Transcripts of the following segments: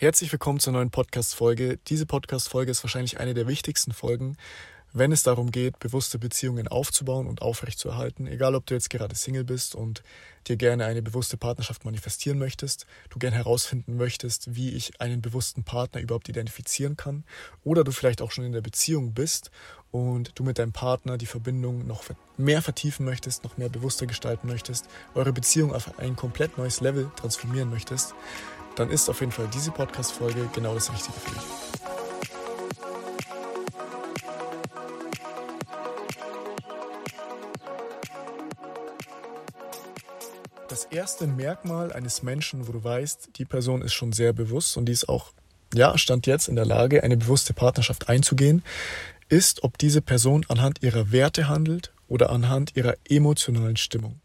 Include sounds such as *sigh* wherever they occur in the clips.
Herzlich willkommen zur neuen Podcast-Folge. Diese Podcast-Folge ist wahrscheinlich eine der wichtigsten Folgen, wenn es darum geht, bewusste Beziehungen aufzubauen und aufrechtzuerhalten. Egal, ob du jetzt gerade Single bist und dir gerne eine bewusste Partnerschaft manifestieren möchtest, du gerne herausfinden möchtest, wie ich einen bewussten Partner überhaupt identifizieren kann, oder du vielleicht auch schon in der Beziehung bist und du mit deinem Partner die Verbindung noch mehr vertiefen möchtest, noch mehr bewusster gestalten möchtest, eure Beziehung auf ein komplett neues Level transformieren möchtest, dann ist auf jeden Fall diese Podcast-Folge genau das Richtige für dich. Das erste Merkmal eines Menschen, wo du weißt, die Person ist schon sehr bewusst und die ist auch, ja, stand jetzt in der Lage, eine bewusste Partnerschaft einzugehen, ist, ob diese Person anhand ihrer Werte handelt oder anhand ihrer emotionalen Stimmung.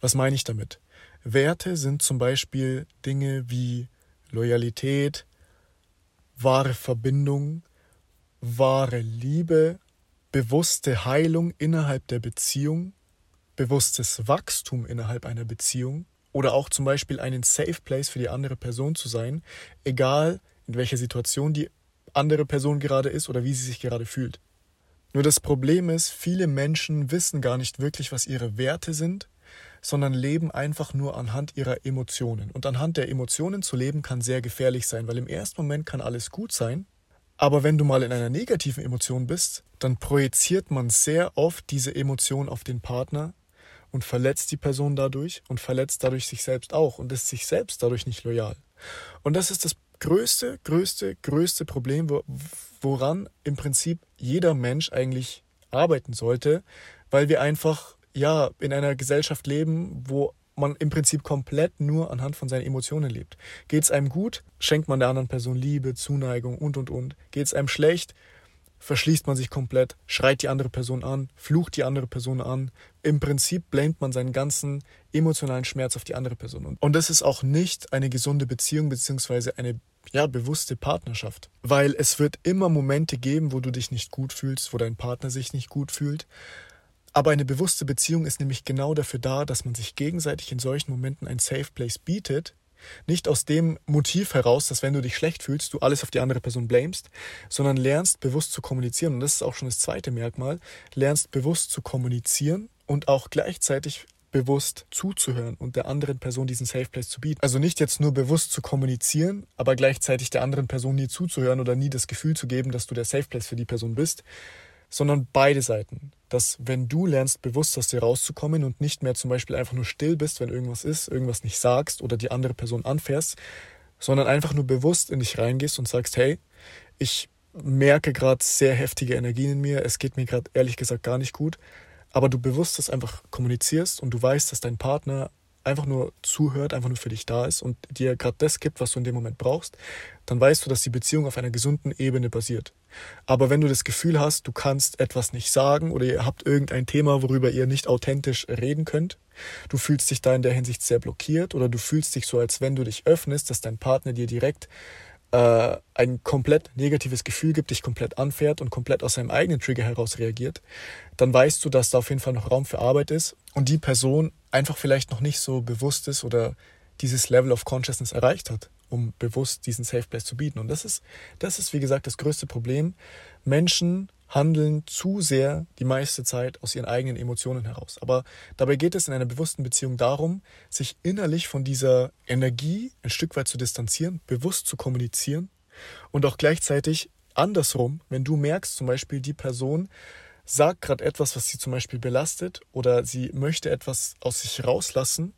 Was meine ich damit? Werte sind zum Beispiel Dinge wie Loyalität, wahre Verbindung, wahre Liebe, bewusste Heilung innerhalb der Beziehung, bewusstes Wachstum innerhalb einer Beziehung oder auch zum Beispiel einen Safe Place für die andere Person zu sein, egal in welcher Situation die andere Person gerade ist oder wie sie sich gerade fühlt. Nur das Problem ist, viele Menschen wissen gar nicht wirklich, was ihre Werte sind sondern leben einfach nur anhand ihrer Emotionen. Und anhand der Emotionen zu leben kann sehr gefährlich sein, weil im ersten Moment kann alles gut sein, aber wenn du mal in einer negativen Emotion bist, dann projiziert man sehr oft diese Emotion auf den Partner und verletzt die Person dadurch und verletzt dadurch sich selbst auch und ist sich selbst dadurch nicht loyal. Und das ist das größte, größte, größte Problem, woran im Prinzip jeder Mensch eigentlich arbeiten sollte, weil wir einfach ja, in einer Gesellschaft leben, wo man im Prinzip komplett nur anhand von seinen Emotionen lebt. Geht es einem gut, schenkt man der anderen Person Liebe, Zuneigung und und und. Geht es einem schlecht, verschließt man sich komplett, schreit die andere Person an, flucht die andere Person an. Im Prinzip blamet man seinen ganzen emotionalen Schmerz auf die andere Person. Und das ist auch nicht eine gesunde Beziehung beziehungsweise eine ja, bewusste Partnerschaft. Weil es wird immer Momente geben, wo du dich nicht gut fühlst, wo dein Partner sich nicht gut fühlt. Aber eine bewusste Beziehung ist nämlich genau dafür da, dass man sich gegenseitig in solchen Momenten ein Safe Place bietet. Nicht aus dem Motiv heraus, dass wenn du dich schlecht fühlst, du alles auf die andere Person blamest, sondern lernst bewusst zu kommunizieren. Und das ist auch schon das zweite Merkmal. Lernst bewusst zu kommunizieren und auch gleichzeitig bewusst zuzuhören und der anderen Person diesen Safe Place zu bieten. Also nicht jetzt nur bewusst zu kommunizieren, aber gleichzeitig der anderen Person nie zuzuhören oder nie das Gefühl zu geben, dass du der Safe Place für die Person bist, sondern beide Seiten. Dass wenn du lernst, bewusst aus dir rauszukommen und nicht mehr zum Beispiel einfach nur still bist, wenn irgendwas ist, irgendwas nicht sagst oder die andere Person anfährst, sondern einfach nur bewusst in dich reingehst und sagst, hey, ich merke gerade sehr heftige Energien in mir, es geht mir gerade ehrlich gesagt gar nicht gut, aber du bewusst das einfach kommunizierst und du weißt, dass dein Partner einfach nur zuhört, einfach nur für dich da ist und dir gerade das gibt, was du in dem Moment brauchst, dann weißt du, dass die Beziehung auf einer gesunden Ebene basiert. Aber wenn du das Gefühl hast, du kannst etwas nicht sagen oder ihr habt irgendein Thema, worüber ihr nicht authentisch reden könnt, du fühlst dich da in der Hinsicht sehr blockiert oder du fühlst dich so, als wenn du dich öffnest, dass dein Partner dir direkt äh, ein komplett negatives Gefühl gibt, dich komplett anfährt und komplett aus seinem eigenen Trigger heraus reagiert, dann weißt du, dass da auf jeden Fall noch Raum für Arbeit ist und die Person einfach vielleicht noch nicht so bewusst ist oder dieses Level of Consciousness erreicht hat, um bewusst diesen Safe Place zu bieten. Und das ist, das ist, wie gesagt, das größte Problem. Menschen handeln zu sehr die meiste Zeit aus ihren eigenen Emotionen heraus. Aber dabei geht es in einer bewussten Beziehung darum, sich innerlich von dieser Energie ein Stück weit zu distanzieren, bewusst zu kommunizieren und auch gleichzeitig andersrum, wenn du merkst, zum Beispiel die Person sagt gerade etwas, was sie zum Beispiel belastet oder sie möchte etwas aus sich rauslassen,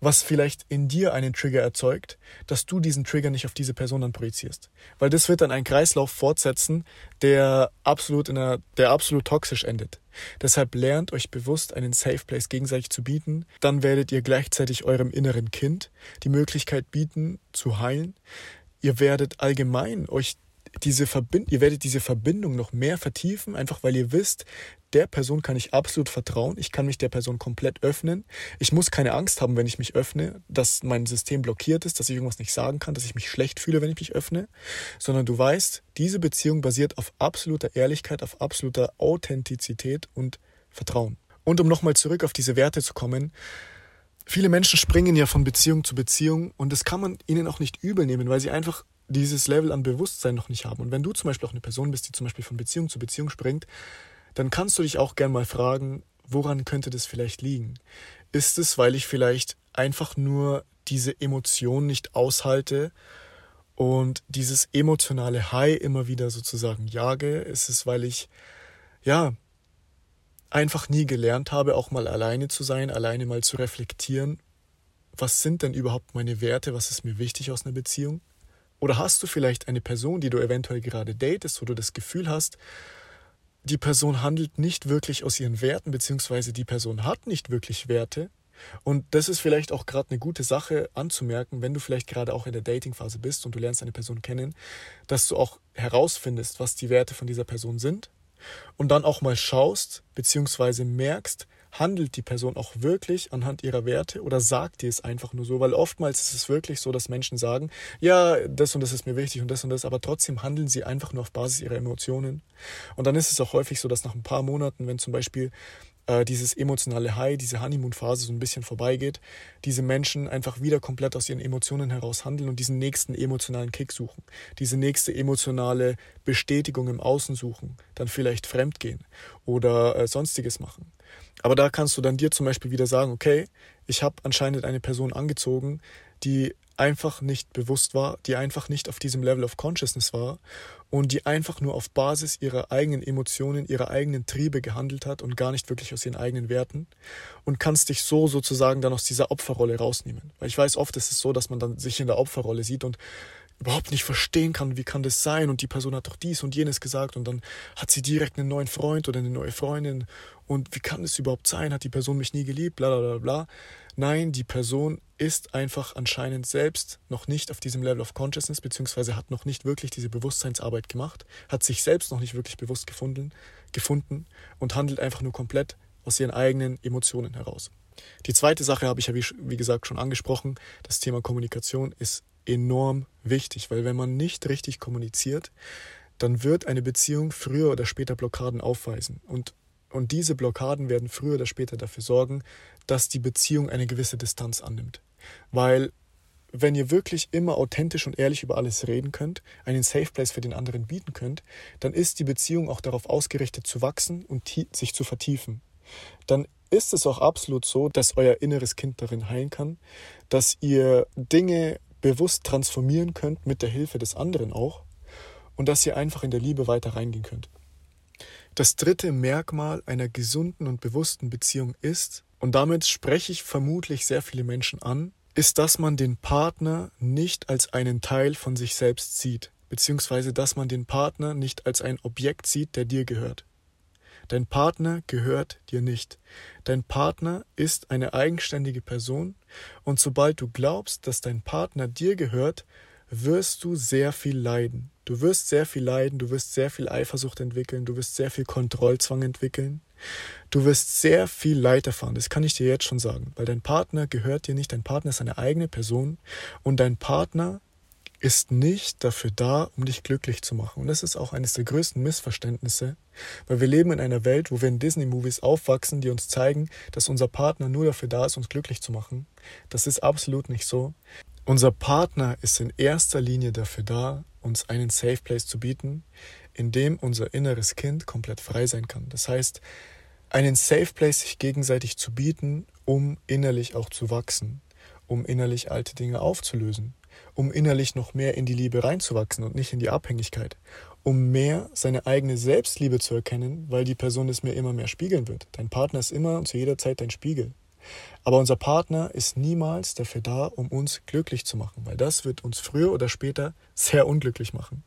was vielleicht in dir einen Trigger erzeugt, dass du diesen Trigger nicht auf diese Person dann projizierst. Weil das wird dann einen Kreislauf fortsetzen, der absolut in einer, der absolut toxisch endet. Deshalb lernt euch bewusst einen Safe Place gegenseitig zu bieten. Dann werdet ihr gleichzeitig eurem inneren Kind die Möglichkeit bieten, zu heilen. Ihr werdet allgemein euch diese Verbind ihr werdet diese Verbindung noch mehr vertiefen, einfach weil ihr wisst, der Person kann ich absolut vertrauen, ich kann mich der Person komplett öffnen. Ich muss keine Angst haben, wenn ich mich öffne, dass mein System blockiert ist, dass ich irgendwas nicht sagen kann, dass ich mich schlecht fühle, wenn ich mich öffne, sondern du weißt, diese Beziehung basiert auf absoluter Ehrlichkeit, auf absoluter Authentizität und Vertrauen. Und um nochmal zurück auf diese Werte zu kommen, Viele Menschen springen ja von Beziehung zu Beziehung und das kann man ihnen auch nicht übel nehmen, weil sie einfach dieses Level an Bewusstsein noch nicht haben. Und wenn du zum Beispiel auch eine Person bist, die zum Beispiel von Beziehung zu Beziehung springt, dann kannst du dich auch gern mal fragen, woran könnte das vielleicht liegen? Ist es, weil ich vielleicht einfach nur diese Emotion nicht aushalte und dieses emotionale High immer wieder sozusagen jage? Ist es, weil ich, ja, einfach nie gelernt habe, auch mal alleine zu sein, alleine mal zu reflektieren, was sind denn überhaupt meine Werte, was ist mir wichtig aus einer Beziehung? Oder hast du vielleicht eine Person, die du eventuell gerade datest, wo du das Gefühl hast, die Person handelt nicht wirklich aus ihren Werten, beziehungsweise die Person hat nicht wirklich Werte. Und das ist vielleicht auch gerade eine gute Sache anzumerken, wenn du vielleicht gerade auch in der Datingphase bist und du lernst eine Person kennen, dass du auch herausfindest, was die Werte von dieser Person sind und dann auch mal schaust, beziehungsweise merkst, handelt die Person auch wirklich anhand ihrer Werte oder sagt die es einfach nur so? Weil oftmals ist es wirklich so, dass Menschen sagen, ja, das und das ist mir wichtig und das und das, aber trotzdem handeln sie einfach nur auf Basis ihrer Emotionen. Und dann ist es auch häufig so, dass nach ein paar Monaten, wenn zum Beispiel äh, dieses emotionale High, diese Honeymoon-Phase so ein bisschen vorbeigeht, diese Menschen einfach wieder komplett aus ihren Emotionen heraus handeln und diesen nächsten emotionalen Kick suchen, diese nächste emotionale Bestätigung im Außen suchen, dann vielleicht fremdgehen oder äh, sonstiges machen. Aber da kannst du dann dir zum Beispiel wieder sagen, okay, ich habe anscheinend eine Person angezogen, die einfach nicht bewusst war, die einfach nicht auf diesem Level of Consciousness war und die einfach nur auf Basis ihrer eigenen Emotionen, ihrer eigenen Triebe gehandelt hat und gar nicht wirklich aus ihren eigenen Werten und kannst dich so sozusagen dann aus dieser Opferrolle rausnehmen. Weil ich weiß, oft ist es so, dass man dann sich in der Opferrolle sieht und überhaupt nicht verstehen kann, wie kann das sein und die Person hat doch dies und jenes gesagt und dann hat sie direkt einen neuen Freund oder eine neue Freundin und wie kann das überhaupt sein, hat die Person mich nie geliebt, bla bla bla bla. Nein, die Person ist einfach anscheinend selbst noch nicht auf diesem Level of Consciousness, beziehungsweise hat noch nicht wirklich diese Bewusstseinsarbeit gemacht, hat sich selbst noch nicht wirklich bewusst gefunden, gefunden und handelt einfach nur komplett aus ihren eigenen Emotionen heraus. Die zweite Sache habe ich ja, wie, wie gesagt, schon angesprochen. Das Thema Kommunikation ist enorm wichtig, weil wenn man nicht richtig kommuniziert, dann wird eine Beziehung früher oder später Blockaden aufweisen. Und, und diese Blockaden werden früher oder später dafür sorgen, dass die Beziehung eine gewisse Distanz annimmt. Weil wenn ihr wirklich immer authentisch und ehrlich über alles reden könnt, einen Safe Place für den anderen bieten könnt, dann ist die Beziehung auch darauf ausgerichtet zu wachsen und sich zu vertiefen. Dann ist es auch absolut so, dass euer inneres Kind darin heilen kann, dass ihr Dinge bewusst transformieren könnt mit der Hilfe des anderen auch und dass ihr einfach in der Liebe weiter reingehen könnt. Das dritte Merkmal einer gesunden und bewussten Beziehung ist, und damit spreche ich vermutlich sehr viele Menschen an, ist, dass man den Partner nicht als einen Teil von sich selbst sieht, beziehungsweise dass man den Partner nicht als ein Objekt sieht, der dir gehört. Dein Partner gehört dir nicht. Dein Partner ist eine eigenständige Person und sobald du glaubst, dass dein Partner dir gehört, wirst du sehr viel leiden. Du wirst sehr viel leiden, du wirst sehr viel Eifersucht entwickeln, du wirst sehr viel Kontrollzwang entwickeln. Du wirst sehr viel Leid erfahren, das kann ich dir jetzt schon sagen, weil dein Partner gehört dir nicht, dein Partner ist eine eigene Person und dein Partner ist nicht dafür da, um dich glücklich zu machen. Und das ist auch eines der größten Missverständnisse, weil wir leben in einer Welt, wo wir in Disney-Movies aufwachsen, die uns zeigen, dass unser Partner nur dafür da ist, uns glücklich zu machen. Das ist absolut nicht so. Unser Partner ist in erster Linie dafür da, uns einen Safe Place zu bieten, in dem unser inneres Kind komplett frei sein kann. Das heißt, einen Safe Place sich gegenseitig zu bieten, um innerlich auch zu wachsen, um innerlich alte Dinge aufzulösen um innerlich noch mehr in die Liebe reinzuwachsen und nicht in die Abhängigkeit, um mehr seine eigene Selbstliebe zu erkennen, weil die Person es mir immer mehr spiegeln wird. Dein Partner ist immer und zu jeder Zeit dein Spiegel. Aber unser Partner ist niemals dafür da, um uns glücklich zu machen, weil das wird uns früher oder später sehr unglücklich machen.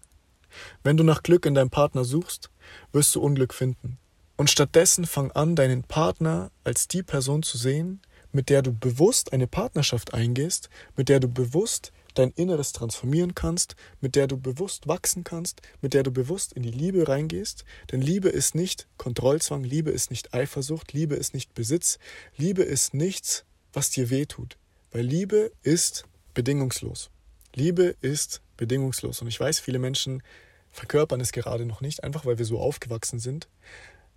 Wenn du nach Glück in deinem Partner suchst, wirst du Unglück finden. Und stattdessen fang an, deinen Partner als die Person zu sehen, mit der du bewusst eine Partnerschaft eingehst, mit der du bewusst dein Inneres transformieren kannst, mit der du bewusst wachsen kannst, mit der du bewusst in die Liebe reingehst. Denn Liebe ist nicht Kontrollzwang, Liebe ist nicht Eifersucht, Liebe ist nicht Besitz, Liebe ist nichts, was dir weh tut. Weil Liebe ist bedingungslos. Liebe ist bedingungslos. Und ich weiß, viele Menschen verkörpern es gerade noch nicht, einfach weil wir so aufgewachsen sind.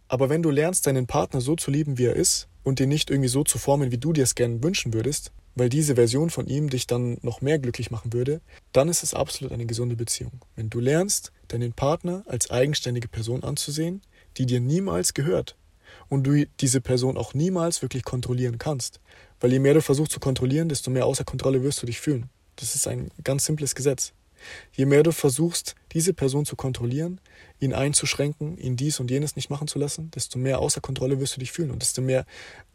Aber wenn du lernst, deinen Partner so zu lieben, wie er ist, und den nicht irgendwie so zu formen, wie du dir es gerne wünschen würdest, weil diese Version von ihm dich dann noch mehr glücklich machen würde, dann ist es absolut eine gesunde Beziehung. Wenn du lernst, deinen Partner als eigenständige Person anzusehen, die dir niemals gehört und du diese Person auch niemals wirklich kontrollieren kannst. Weil je mehr du versuchst zu kontrollieren, desto mehr außer Kontrolle wirst du dich fühlen. Das ist ein ganz simples Gesetz. Je mehr du versuchst, diese Person zu kontrollieren, ihn einzuschränken, ihn dies und jenes nicht machen zu lassen, desto mehr außer Kontrolle wirst du dich fühlen und desto mehr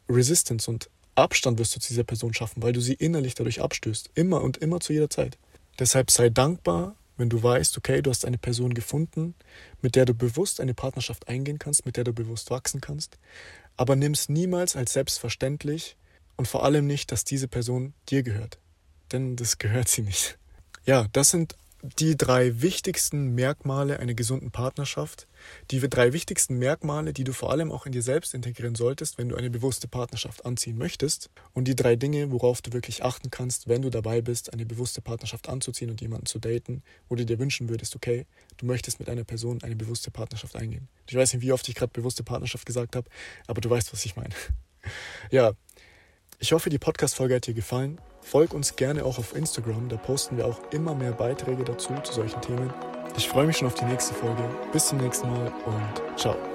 Resistance und Abstand wirst du zu dieser Person schaffen, weil du sie innerlich dadurch abstößt. Immer und immer zu jeder Zeit. Deshalb sei dankbar, wenn du weißt, okay, du hast eine Person gefunden, mit der du bewusst eine Partnerschaft eingehen kannst, mit der du bewusst wachsen kannst. Aber nimm es niemals als selbstverständlich und vor allem nicht, dass diese Person dir gehört. Denn das gehört sie nicht. Ja, das sind die drei wichtigsten Merkmale einer gesunden Partnerschaft, die drei wichtigsten Merkmale, die du vor allem auch in dir selbst integrieren solltest, wenn du eine bewusste Partnerschaft anziehen möchtest und die drei Dinge, worauf du wirklich achten kannst, wenn du dabei bist, eine bewusste Partnerschaft anzuziehen und jemanden zu daten, wo du dir wünschen würdest, okay, du möchtest mit einer Person eine bewusste Partnerschaft eingehen. Ich weiß nicht, wie oft ich gerade bewusste Partnerschaft gesagt habe, aber du weißt, was ich meine. *laughs* Ja, ich hoffe, die Podcast-Folge hat dir gefallen. Folg uns gerne auch auf Instagram, da posten wir auch immer mehr Beiträge dazu zu solchen Themen. Ich freue mich schon auf die nächste Folge. Bis zum nächsten Mal und ciao.